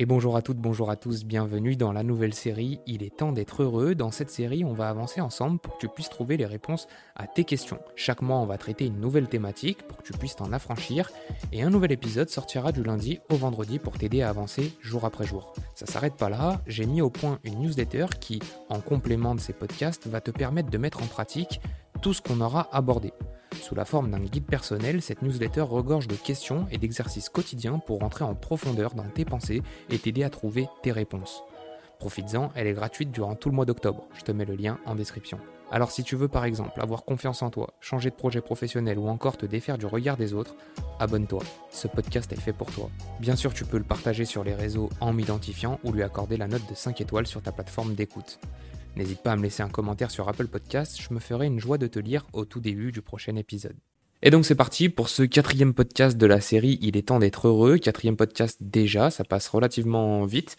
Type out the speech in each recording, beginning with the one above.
Et bonjour à toutes, bonjour à tous, bienvenue dans la nouvelle série Il est temps d'être heureux. Dans cette série, on va avancer ensemble pour que tu puisses trouver les réponses à tes questions. Chaque mois, on va traiter une nouvelle thématique pour que tu puisses t'en affranchir. Et un nouvel épisode sortira du lundi au vendredi pour t'aider à avancer jour après jour. Ça s'arrête pas là, j'ai mis au point une newsletter qui, en complément de ces podcasts, va te permettre de mettre en pratique tout ce qu'on aura abordé. Sous la forme d'un guide personnel, cette newsletter regorge de questions et d'exercices quotidiens pour rentrer en profondeur dans tes pensées et t'aider à trouver tes réponses. Profites-en, elle est gratuite durant tout le mois d'octobre. Je te mets le lien en description. Alors si tu veux par exemple avoir confiance en toi, changer de projet professionnel ou encore te défaire du regard des autres, abonne-toi. Ce podcast est fait pour toi. Bien sûr, tu peux le partager sur les réseaux en m'identifiant ou lui accorder la note de 5 étoiles sur ta plateforme d'écoute. N'hésite pas à me laisser un commentaire sur Apple Podcast, je me ferai une joie de te lire au tout début du prochain épisode. Et donc c'est parti pour ce quatrième podcast de la série Il est temps d'être heureux, quatrième podcast déjà, ça passe relativement vite.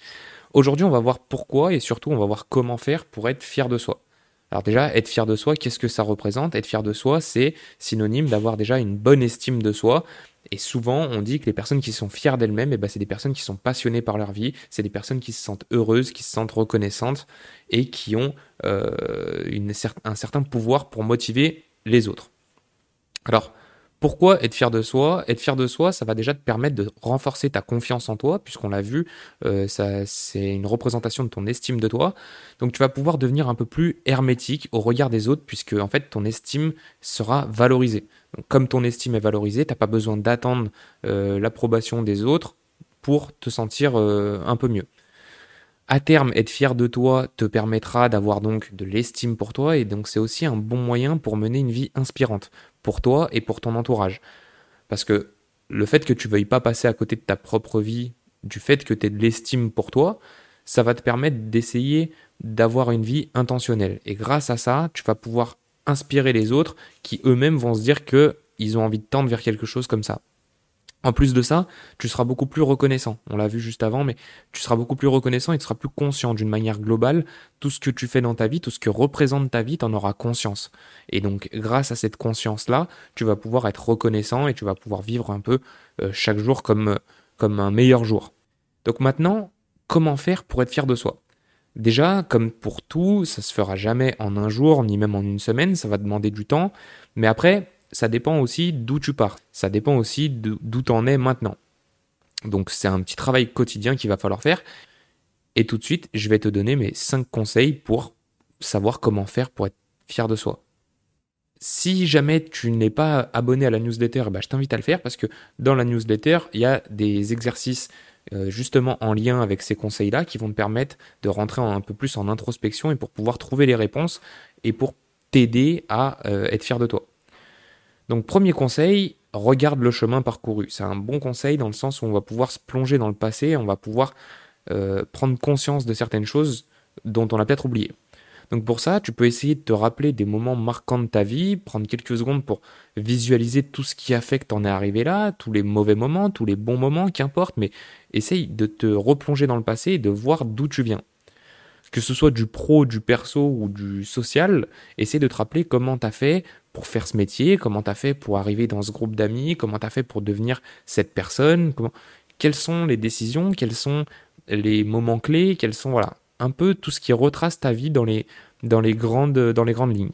Aujourd'hui on va voir pourquoi et surtout on va voir comment faire pour être fier de soi. Alors déjà, être fier de soi, qu'est-ce que ça représente? Être fier de soi, c'est synonyme d'avoir déjà une bonne estime de soi. Et souvent, on dit que les personnes qui sont fières d'elles-mêmes, eh ben, c'est des personnes qui sont passionnées par leur vie, c'est des personnes qui se sentent heureuses, qui se sentent reconnaissantes et qui ont euh, un certain pouvoir pour motiver les autres. Alors, pourquoi être fier de soi? Être fier de soi, ça va déjà te permettre de renforcer ta confiance en toi, puisqu'on l'a vu, euh, ça, c'est une représentation de ton estime de toi. Donc tu vas pouvoir devenir un peu plus hermétique au regard des autres, puisque en fait ton estime sera valorisée. Donc, comme ton estime est valorisée, tu n'as pas besoin d'attendre euh, l'approbation des autres pour te sentir euh, un peu mieux. À terme, être fier de toi te permettra d'avoir donc de l'estime pour toi et donc c'est aussi un bon moyen pour mener une vie inspirante pour toi et pour ton entourage. Parce que le fait que tu veuilles pas passer à côté de ta propre vie, du fait que tu aies de l'estime pour toi, ça va te permettre d'essayer d'avoir une vie intentionnelle. Et grâce à ça, tu vas pouvoir inspirer les autres qui eux-mêmes vont se dire qu'ils ont envie de tendre vers quelque chose comme ça. En plus de ça, tu seras beaucoup plus reconnaissant. On l'a vu juste avant, mais tu seras beaucoup plus reconnaissant et tu seras plus conscient d'une manière globale. Tout ce que tu fais dans ta vie, tout ce que représente ta vie, tu en auras conscience. Et donc, grâce à cette conscience-là, tu vas pouvoir être reconnaissant et tu vas pouvoir vivre un peu euh, chaque jour comme, comme un meilleur jour. Donc maintenant, comment faire pour être fier de soi? Déjà, comme pour tout, ça se fera jamais en un jour, ni même en une semaine, ça va demander du temps. Mais après, ça dépend aussi d'où tu pars. Ça dépend aussi d'où tu en es maintenant. Donc c'est un petit travail quotidien qu'il va falloir faire. Et tout de suite, je vais te donner mes 5 conseils pour savoir comment faire pour être fier de soi. Si jamais tu n'es pas abonné à la newsletter, bah, je t'invite à le faire parce que dans la newsletter, il y a des exercices euh, justement en lien avec ces conseils-là qui vont te permettre de rentrer un peu plus en introspection et pour pouvoir trouver les réponses et pour t'aider à euh, être fier de toi. Donc premier conseil, regarde le chemin parcouru. C'est un bon conseil dans le sens où on va pouvoir se plonger dans le passé, on va pouvoir euh, prendre conscience de certaines choses dont on a peut-être oublié. Donc pour ça, tu peux essayer de te rappeler des moments marquants de ta vie, prendre quelques secondes pour visualiser tout ce qui a fait que t'en es arrivé là, tous les mauvais moments, tous les bons moments, qu'importe, mais essaye de te replonger dans le passé et de voir d'où tu viens. Que ce soit du pro, du perso ou du social, essaye de te rappeler comment t'as fait pour faire ce métier, comment tu as fait pour arriver dans ce groupe d'amis, comment tu as fait pour devenir cette personne, comment... quelles sont les décisions, quels sont les moments clés, quels sont voilà, un peu tout ce qui retrace ta vie dans les, grandes, lignes.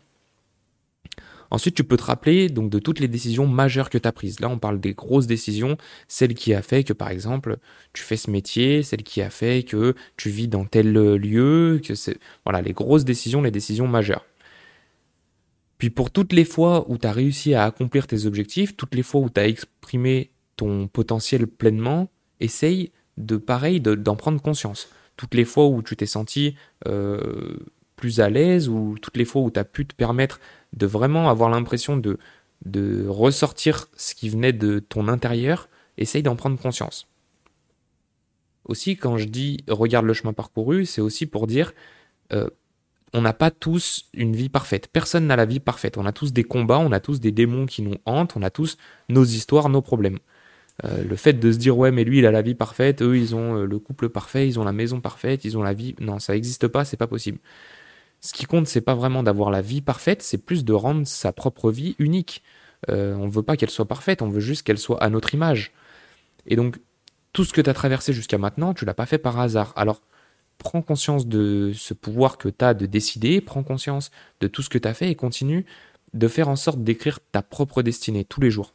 Ensuite, tu peux te rappeler donc de toutes les décisions majeures que tu as prises. Là, on parle des grosses décisions, celle qui a fait que par exemple, tu fais ce métier, celle qui a fait que tu vis dans tel lieu, que c'est voilà, les grosses décisions, les décisions majeures. Puis pour toutes les fois où tu as réussi à accomplir tes objectifs, toutes les fois où tu as exprimé ton potentiel pleinement, essaye de pareil d'en prendre conscience. Toutes les fois où tu t'es senti euh, plus à l'aise, ou toutes les fois où tu as pu te permettre de vraiment avoir l'impression de, ressortir ce qui venait de ton intérieur, essaye d'en prendre conscience. Aussi, quand je dis regarde le chemin parcouru, c'est aussi pour dire euh, on n'a pas tous une vie parfaite. Personne n'a la vie parfaite. On a tous des combats, on a tous des démons qui nous hantent, on a tous nos histoires, nos problèmes. Euh, le fait de se dire ouais mais lui il a la vie parfaite, eux ils ont euh, le couple parfait, ils ont la maison parfaite, ils ont la vie, non ça n'existe pas, c'est pas possible. Ce qui compte c'est pas vraiment d'avoir la vie parfaite, c'est plus de rendre sa propre vie unique. Euh, on veut pas qu'elle soit parfaite, on veut juste qu'elle soit à notre image. Et donc tout ce que tu as traversé jusqu'à maintenant, tu l'as pas fait par hasard. Alors, prends conscience de ce pouvoir que tu as de décider, prends conscience de tout ce que tu as fait et continue de faire en sorte d'écrire ta propre destinée tous les jours.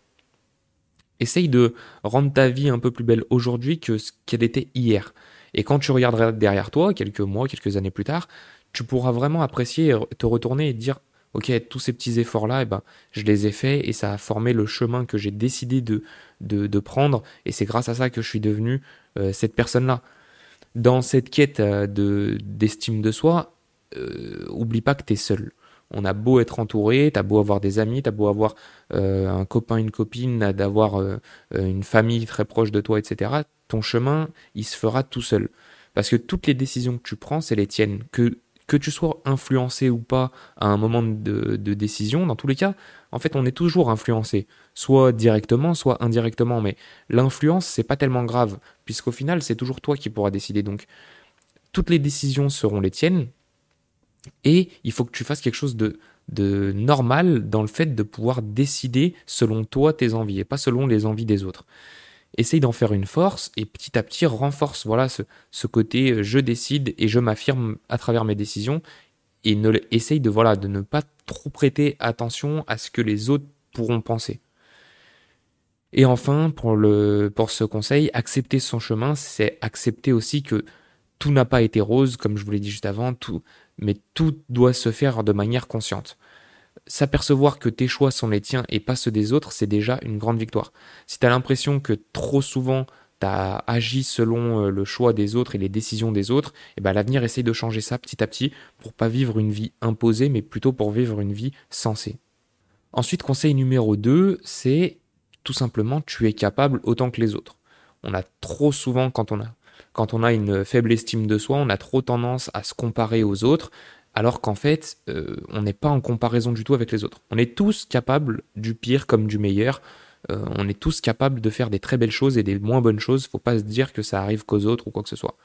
Essaye de rendre ta vie un peu plus belle aujourd'hui que ce qu'elle était hier. Et quand tu regarderas derrière toi, quelques mois, quelques années plus tard, tu pourras vraiment apprécier, te retourner et dire Ok, tous ces petits efforts-là, eh ben, je les ai faits et ça a formé le chemin que j'ai décidé de, de, prendre. Et c'est grâce à ça que je suis devenu euh, cette personne-là. Dans cette quête euh, de, d'estime de soi, euh, oublie pas que tu es seul. On a beau être entouré, t'as beau avoir des amis, t'as beau avoir un copain, une copine, d'avoir une famille très proche de toi, etc. Ton chemin, il se fera tout seul. Parce que toutes les décisions que tu prends, c'est les tiennes. Que que tu sois influencé ou pas à un moment de, décision, dans tous les cas, en fait, on est toujours influencé, soit directement, soit indirectement. Mais l'influence, c'est pas tellement grave, puisqu'au final, c'est toujours toi qui pourras décider. Donc, toutes les décisions seront les tiennes, et il faut que tu fasses quelque chose de, de normal dans le fait de pouvoir décider selon toi tes envies et pas selon les envies des autres essaye d'en faire une force et petit à petit renforce voilà ce, côté euh, je décide et je m'affirme à travers mes décisions et ne, essaye de voilà de ne pas trop prêter attention à ce que les autres pourront penser. Et enfin, pour, le, pour ce conseil, accepter son chemin, c'est accepter aussi que tout n'a pas été rose, comme je vous l'ai dit juste avant, tout, mais tout doit se faire de manière consciente s'apercevoir que tes choix sont les tiens et pas ceux des autres, c'est déjà une grande victoire. Si tu as l'impression que trop souvent tu as agi selon euh, le choix des autres et les décisions des autres, et eh ben l'avenir essaye de changer ça petit à petit pour pas vivre une vie imposée mais plutôt pour vivre une vie sensée. Ensuite, conseil numéro 2, c'est tout simplement tu es capable autant que les autres. On a trop souvent quand on a quand on a une faible estime de soi, on a trop tendance à se comparer aux autres, alors qu'en fait, euh, on n'est pas en comparaison du tout avec les autres. On est tous capables du pire comme du meilleur. Euh, on est tous capables de faire des très belles choses et des moins bonnes choses. Faut pas se dire que ça arrive qu'aux autres ou quoi que ce soit.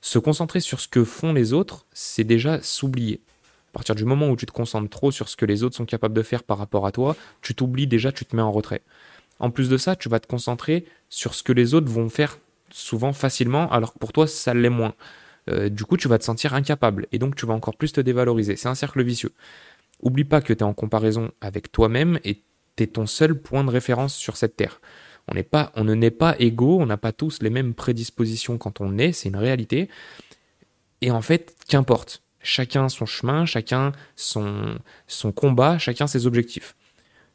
Se concentrer sur ce que font les autres, c'est déjà s'oublier. À partir du moment où tu te concentres trop sur ce que les autres sont capables de faire par rapport à toi, tu t'oublies déjà, tu te mets en retrait. En plus de ça, tu vas te concentrer sur ce que les autres vont faire souvent facilement, alors que pour toi, ça l'est moins. Euh, du coup, tu vas te sentir incapable et donc tu vas encore plus te dévaloriser. C'est un cercle vicieux. Oublie pas que tu es en comparaison avec toi-même et tu es ton seul point de référence sur cette terre. On, n'est pas, on ne naît pas égaux, on n'a pas tous les mêmes prédispositions quand on naît, c'est une réalité. Et en fait, qu'importe. Chacun son chemin, chacun son, son combat, chacun ses objectifs.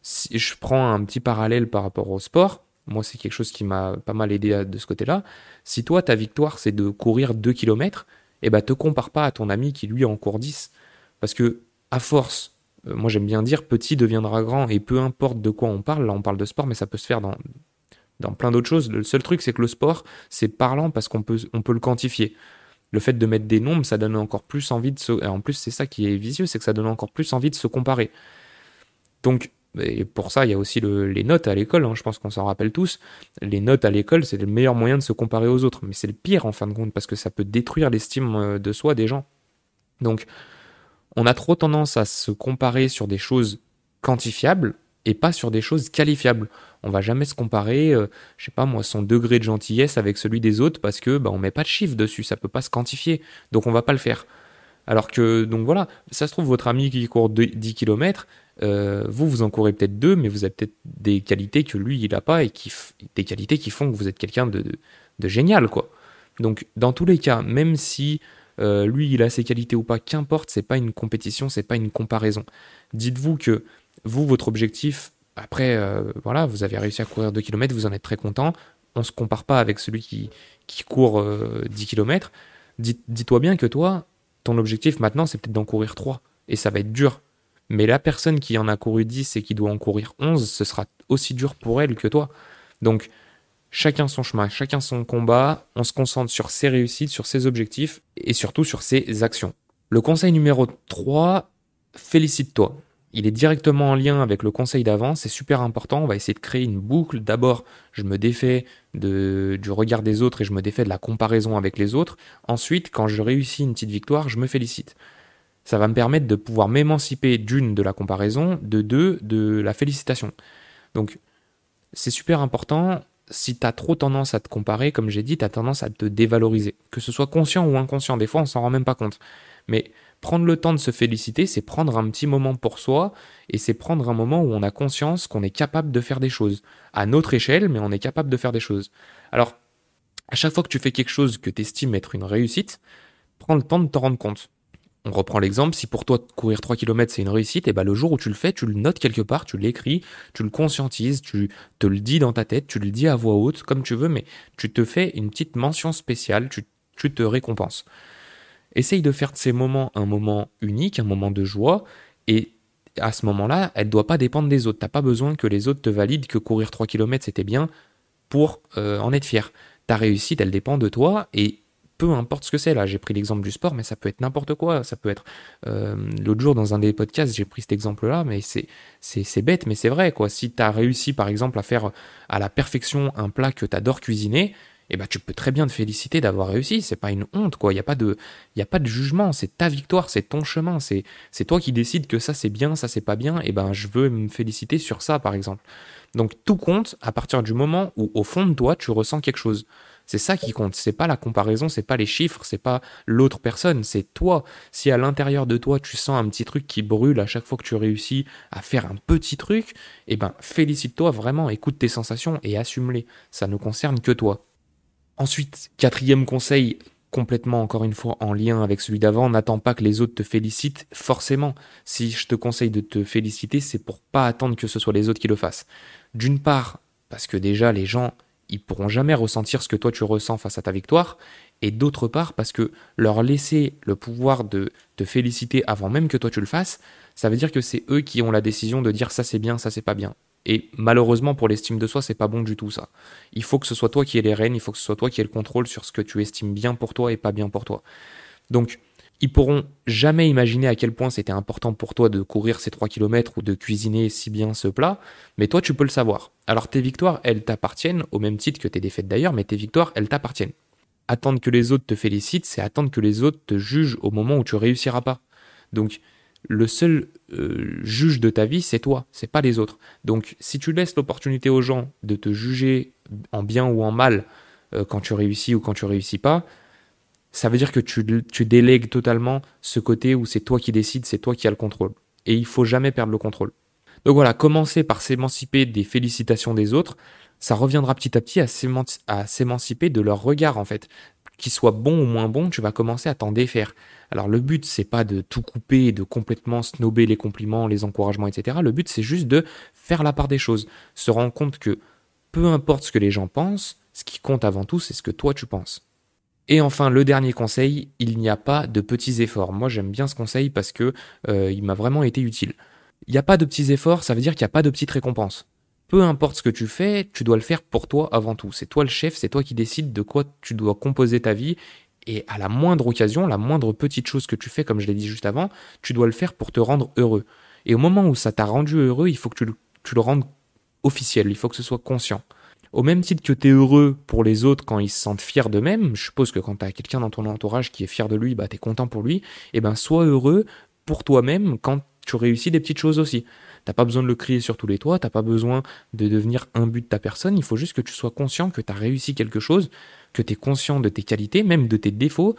Si je prends un petit parallèle par rapport au sport, moi, c'est quelque chose qui m'a pas mal aidé de ce côté-là. Si toi, ta victoire, c'est de courir 2 km, eh ben, te compare pas à ton ami qui, lui, en court 10. Parce que, à force, euh, moi, j'aime bien dire, petit deviendra grand, et peu importe de quoi on parle, là, on parle de sport, mais ça peut se faire dans, dans plein d'autres choses. Le seul truc, c'est que le sport, c'est parlant parce qu'on peut, on peut le quantifier. Le fait de mettre des nombres, ça donne encore plus envie de se. En plus, c'est ça qui est vicieux, c'est que ça donne encore plus envie de se comparer. Donc, et pour ça, il y a aussi les notes à l'école, hein, je pense qu'on s'en rappelle tous. Les notes à l'école, c'est le meilleur moyen de se comparer aux autres, mais c'est le pire en fin de compte, parce que ça peut détruire l'estime euh, de soi des gens. Donc, on a trop tendance à se comparer sur des choses quantifiables et pas sur des choses qualifiables. On va jamais se comparer, euh, je sais pas moi, son degré de gentillesse avec celui des autres parce que bah, on met pas de chiffre dessus, ça peut pas se quantifier, donc on va pas le faire. Alors que, donc voilà, ça se trouve, votre ami qui court 10 km, euh, vous, vous en courez peut-être deux, mais vous avez peut-être des qualités que lui, il n'a pas et qui, des qualités qui font que vous êtes quelqu'un de, de, génial, quoi. Donc, dans tous les cas, même si euh, lui, il a ses qualités ou pas, qu'importe, c'est pas une compétition, c'est pas une comparaison. Dites-vous que vous, votre objectif, après, euh, voilà, vous avez réussi à courir 2 km, vous en êtes très content. On se compare pas avec celui qui, qui court 10 km. Dis-toi bien que toi, ton objectif maintenant, c'est peut-être d'en courir 3. Et ça va être dur. Mais la personne qui en a couru 10 et qui doit en courir 11, ce sera aussi dur pour elle que toi. Donc, chacun son chemin, chacun son combat, on se concentre sur ses réussites, sur ses objectifs et surtout sur ses actions. Le conseil numéro 3, félicite-toi. Il est directement en lien avec le conseil d'avant, c'est super important, on va essayer de créer une boucle. D'abord, je me défais de, du regard des autres et je me défais de la comparaison avec les autres. Ensuite, quand je réussis une petite victoire, je me félicite ça va me permettre de pouvoir m'émanciper d'une de la comparaison, de deux de la félicitation. Donc c'est super important. si tu as trop tendance à te comparer, comme j'ai dit, tu as tendance à te dévaloriser. Que ce soit conscient ou inconscient, des fois on s'en rend même pas compte. Mais prendre le temps de se féliciter, c'est prendre un petit moment pour soi et c'est prendre un moment où on a conscience qu'on est capable de faire des choses. À notre échelle, mais on est capable de faire des choses. Alors, à chaque fois que tu fais quelque chose que tu estimes être une réussite, prends le temps de te rendre compte. On reprend l'exemple, si pour toi courir 3 km c'est une réussite, et ben le jour où tu le fais, tu le notes quelque part, tu l'écris, tu le conscientises, tu te le dis dans ta tête, tu le dis à voix haute, comme tu veux, mais tu te fais une petite mention spéciale, tu, te récompenses. Essaye de faire de ces moments un moment unique, un moment de joie, et à ce moment-là, elle ne doit pas dépendre des autres. Tu n'as pas besoin que les autres te valident que courir 3 km c'était bien pour euh, en être fier. Ta réussite, elle dépend de toi, et peu importe ce que c'est. Là, j'ai pris l'exemple du sport, mais ça peut être n'importe quoi. Ça peut être. Euh, l'autre jour, dans un des podcasts, j'ai pris cet exemple-là, mais c'est, c'est, bête, mais c'est vrai, quoi. Si tu as réussi, par exemple, à faire à la perfection un plat que tu adores cuisiner, eh ben, tu peux très bien te féliciter d'avoir réussi. C'est pas une honte, quoi. Il n'y a, pas de, a pas de jugement. C'est ta victoire, c'est ton chemin. C'est, c'est toi qui décides que ça, c'est bien, ça, c'est pas bien. Et eh ben, je veux me féliciter sur ça, par exemple. Donc, tout compte à partir du moment où, au fond de toi, tu ressens quelque chose. C'est ça qui compte. C'est pas la comparaison, c'est pas les chiffres, c'est pas l'autre personne, c'est toi. Si à l'intérieur de toi tu sens un petit truc qui brûle à chaque fois que tu réussis à faire un petit truc, eh ben félicite-toi vraiment, écoute tes sensations et assume-les. Ça ne concerne que toi. Ensuite, quatrième conseil, complètement encore une fois en lien avec celui d'avant, n'attends pas que les autres te félicitent forcément. Si je te conseille de te féliciter, c'est pour pas attendre que ce soit les autres qui le fassent. D'une part, parce que déjà les gens ils pourront jamais ressentir ce que toi tu ressens face à ta victoire, et d'autre part parce que leur laisser le pouvoir de te féliciter avant même que toi tu le fasses, ça veut dire que c'est eux qui ont la décision de dire ça c'est bien, ça c'est pas bien. Et malheureusement pour l'estime de soi, c'est pas bon du tout ça. Il faut que ce soit toi qui aies les rênes, il faut que ce soit toi qui aies le contrôle sur ce que tu estimes bien pour toi et pas bien pour toi. Donc ils pourront jamais imaginer à quel point c'était important pour toi de courir ces 3 km ou de cuisiner si bien ce plat, mais toi tu peux le savoir. Alors tes victoires, elles t'appartiennent, au même titre que tes défaites d'ailleurs, mais tes victoires, elles t'appartiennent. Attendre que les autres te félicitent, c'est attendre que les autres te jugent au moment où tu réussiras pas. Donc le seul euh, juge de ta vie, c'est toi, c'est pas les autres. Donc si tu laisses l'opportunité aux gens de te juger en bien ou en mal euh, quand tu réussis ou quand tu réussis pas, ça veut dire que tu, délègues totalement ce côté où c'est toi qui décides, c'est toi qui as le contrôle. Et il faut jamais perdre le contrôle. Donc voilà, commencer par s'émanciper des félicitations des autres, ça reviendra petit à petit à s'émanciper de leur regard en fait. Qu'il soit bon ou moins bon, tu vas commencer à t'en défaire. Alors le but, c'est pas de tout couper de complètement snober les compliments, les encouragements, etc. Le but, c'est juste de faire la part des choses. Se rendre compte que peu importe ce que les gens pensent, ce qui compte avant tout, c'est ce que toi tu penses. Et enfin, le dernier conseil, il n'y a pas de petits efforts. Moi, j'aime bien ce conseil parce que euh, il m'a vraiment été utile. Il n'y a pas de petits efforts, ça veut dire qu'il n'y a pas de petites récompenses. Peu importe ce que tu fais, tu dois le faire pour toi avant tout. C'est toi le chef, c'est toi qui décides de quoi tu dois composer ta vie. Et à la moindre occasion, la moindre petite chose que tu fais, comme je l'ai dit juste avant, tu dois le faire pour te rendre heureux. Et au moment où ça t'a rendu heureux, il faut que tu le, tu le rendes officiel, il faut que ce soit conscient. Au même titre que tu es heureux pour les autres quand ils se sentent fiers d'eux-mêmes, je suppose que quand tu as quelqu'un dans ton entourage qui est fier de lui, bah tu es content pour lui, et eh ben sois heureux pour toi-même quand tu réussis des petites choses aussi. T'as pas besoin de le crier sur tous les toits, t'as pas besoin de devenir un but de ta personne, il faut juste que tu sois conscient que tu as réussi quelque chose, que tu es conscient de tes qualités, même de tes défauts.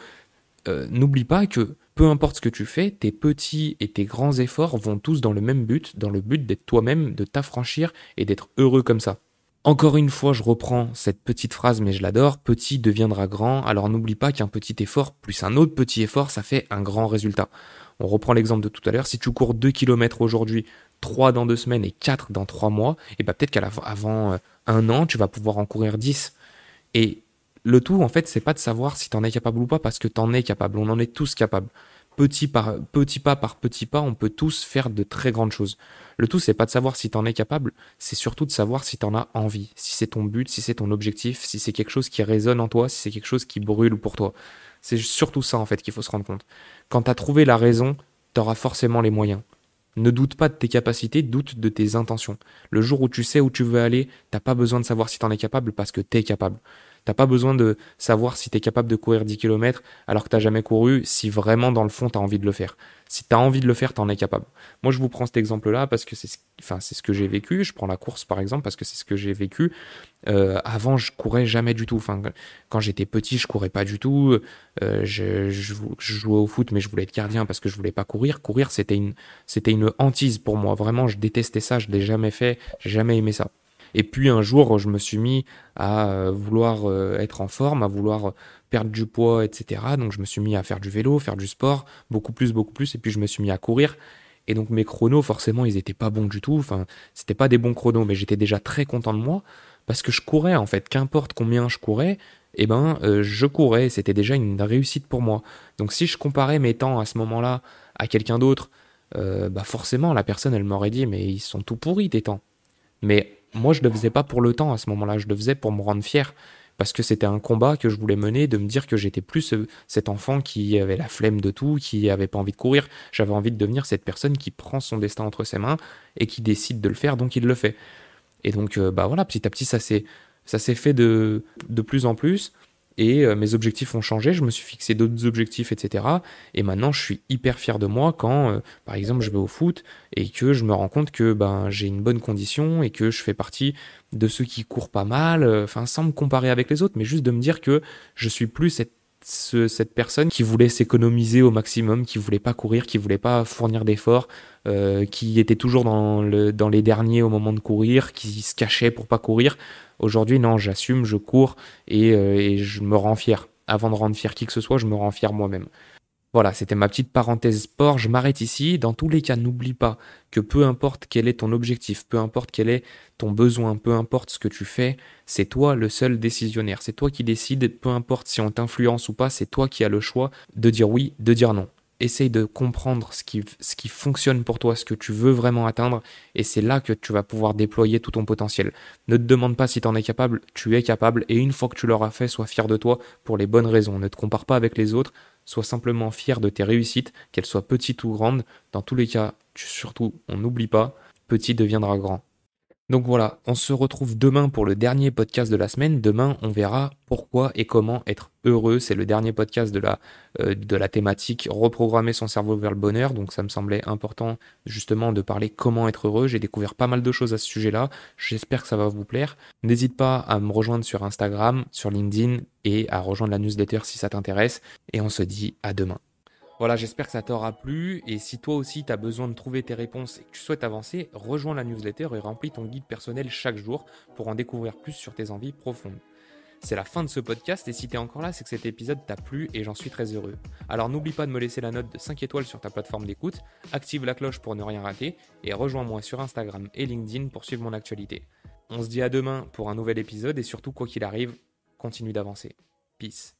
Euh, n'oublie pas que peu importe ce que tu fais, tes petits et tes grands efforts vont tous dans le même but, dans le but d'être toi-même, de t'affranchir et d'être heureux comme ça. Encore une fois, je reprends cette petite phrase, mais je l'adore. Petit deviendra grand. Alors n'oublie pas qu'un petit effort plus un autre petit effort, ça fait un grand résultat. On reprend l'exemple de tout à l'heure. Si tu cours 2 km aujourd'hui, 3 dans 2 semaines et 4 dans 3 mois, et bah peut-être qu'avant euh, un an, tu vas pouvoir en courir 10. Et le tout, en fait, c'est pas de savoir si tu en es capable ou pas, parce que tu en es capable. On en est tous capables petit, pas par petit pas, on peut tous faire de très grandes choses. Le tout, c'est pas de savoir si tu en es capable, c'est surtout de savoir si tu en as envie, si c'est ton but, si c'est ton objectif, si c'est quelque chose qui résonne en toi, si c'est quelque chose qui brûle pour toi. C'est surtout ça, en fait, qu'il faut se rendre compte. Quand tu as trouvé la raison, tu auras forcément les moyens. Ne doute pas de tes capacités, doute de tes intentions. Le jour où tu sais où tu veux aller, t'as pas besoin de savoir si tu en es capable parce que tu es capable. T'as pas besoin de savoir si tu es capable de courir 10 km alors que t'as jamais couru, si vraiment dans le fond tu as envie de le faire. Si tu as envie de le faire, tu en es capable. Moi, je vous prends cet exemple-là parce que c'est ce que j'ai vécu. Je prends la course par exemple parce que c'est ce que j'ai vécu. Euh, avant, je courais jamais du tout. Quand j'étais petit, je courais pas du tout. Euh, je, jouais au foot, mais je voulais être gardien parce que je voulais pas courir. Courir, c'était une, c'était une hantise pour moi. Vraiment, je détestais ça. Je l'ai jamais fait. J'ai jamais aimé ça. Et puis un jour, je me suis mis à euh, vouloir euh, être en forme, à vouloir euh, perdre du poids, etc. Donc je me suis mis à faire du vélo, faire du sport, beaucoup plus, beaucoup plus. Et puis je me suis mis à courir. Et donc mes chronos, forcément, ils n'étaient pas bons du tout. Enfin, c'était pas des bons chronos, mais j'étais déjà très content de moi parce que je courais en fait. Qu'importe combien je courais, eh ben je courais. C'était déjà une réussite pour moi. Donc si je comparais mes temps à ce moment-là à quelqu'un d'autre, bah forcément la personne elle m'aurait dit mais ils sont tout pourris tes temps. Mais moi, je le faisais pas pour le temps à ce moment-là, je le faisais pour me rendre fier. Parce que c'était un combat que je voulais mener, de me dire que j'étais plus cet enfant qui avait la flemme de tout, qui avait pas envie de courir. J'avais envie de devenir cette personne qui prend son destin entre ses mains et qui décide de le faire, donc il le fait. Et donc, euh, bah voilà, petit à petit, ça s'est, ça s'est fait de, de plus en plus et euh, mes objectifs ont changé, je me suis fixé d'autres objectifs, etc. Et maintenant, je suis hyper fier de moi quand, euh, par exemple, je vais au foot et que je me rends compte que ben, j'ai une bonne condition et que je fais partie de ceux qui courent pas mal, euh, sans me comparer avec les autres, mais juste de me dire que je suis plus cette personne qui voulait s'économiser au maximum, qui voulait pas courir, qui voulait pas fournir d'efforts, qui était toujours dans, dans les derniers au moment de courir, qui se cachait pour pas courir. Aujourd'hui, non, j'assume, je cours euh, et, je me rends fier. Avant de rendre fier qui que ce soit, je me rends fier moi-même. Voilà, c'était ma petite parenthèse sport. Je m'arrête ici. Dans tous les cas, n'oublie pas que peu importe quel est ton objectif, peu importe quel est ton besoin, peu importe ce que tu fais, c'est toi le seul décisionnaire. C'est toi qui décides, peu importe si on t'influence ou pas, c'est toi qui as le choix de dire oui, de dire non essaye de comprendre ce qui, fonctionne pour toi, ce que tu veux vraiment atteindre, et c'est là que tu vas pouvoir déployer tout ton potentiel. Ne te demande pas si tu en es capable, tu es capable, et une fois que tu l'auras fait, sois fier de toi pour les bonnes raisons. Ne te compare pas avec les autres, sois simplement fier de tes réussites, qu'elles soient petites ou grandes. Dans tous les cas, surtout, on n'oublie pas, petit deviendra grand. Donc voilà, on se retrouve demain pour le dernier podcast de la semaine. Demain, on verra pourquoi et comment être heureux. C'est le dernier podcast de la, euh, de la thématique reprogrammer son cerveau vers le bonheur. Donc ça me semblait important justement de parler comment être heureux. J'ai découvert pas mal de choses à ce sujet-là. J'espère que ça va vous plaire. N'hésite pas à me rejoindre sur Instagram, sur LinkedIn et à rejoindre la newsletter si ça t'intéresse. Et on se dit à demain. Voilà, j'espère que ça t'aura plu. Et si toi aussi tu as besoin de trouver tes réponses et que tu souhaites avancer, rejoins la newsletter et remplis ton guide personnel chaque jour pour en découvrir plus sur tes envies profondes. C'est la fin de ce podcast et si t'es encore là, c'est que cet épisode t'a plu et j'en suis très heureux. Alors n'oublie pas de me laisser la note de 5 étoiles sur ta plateforme d'écoute, active la cloche pour ne rien rater et rejoins-moi sur Instagram et LinkedIn pour suivre mon actualité. On se dit à demain pour un nouvel épisode et surtout quoi qu'il arrive, continue d'avancer. Peace.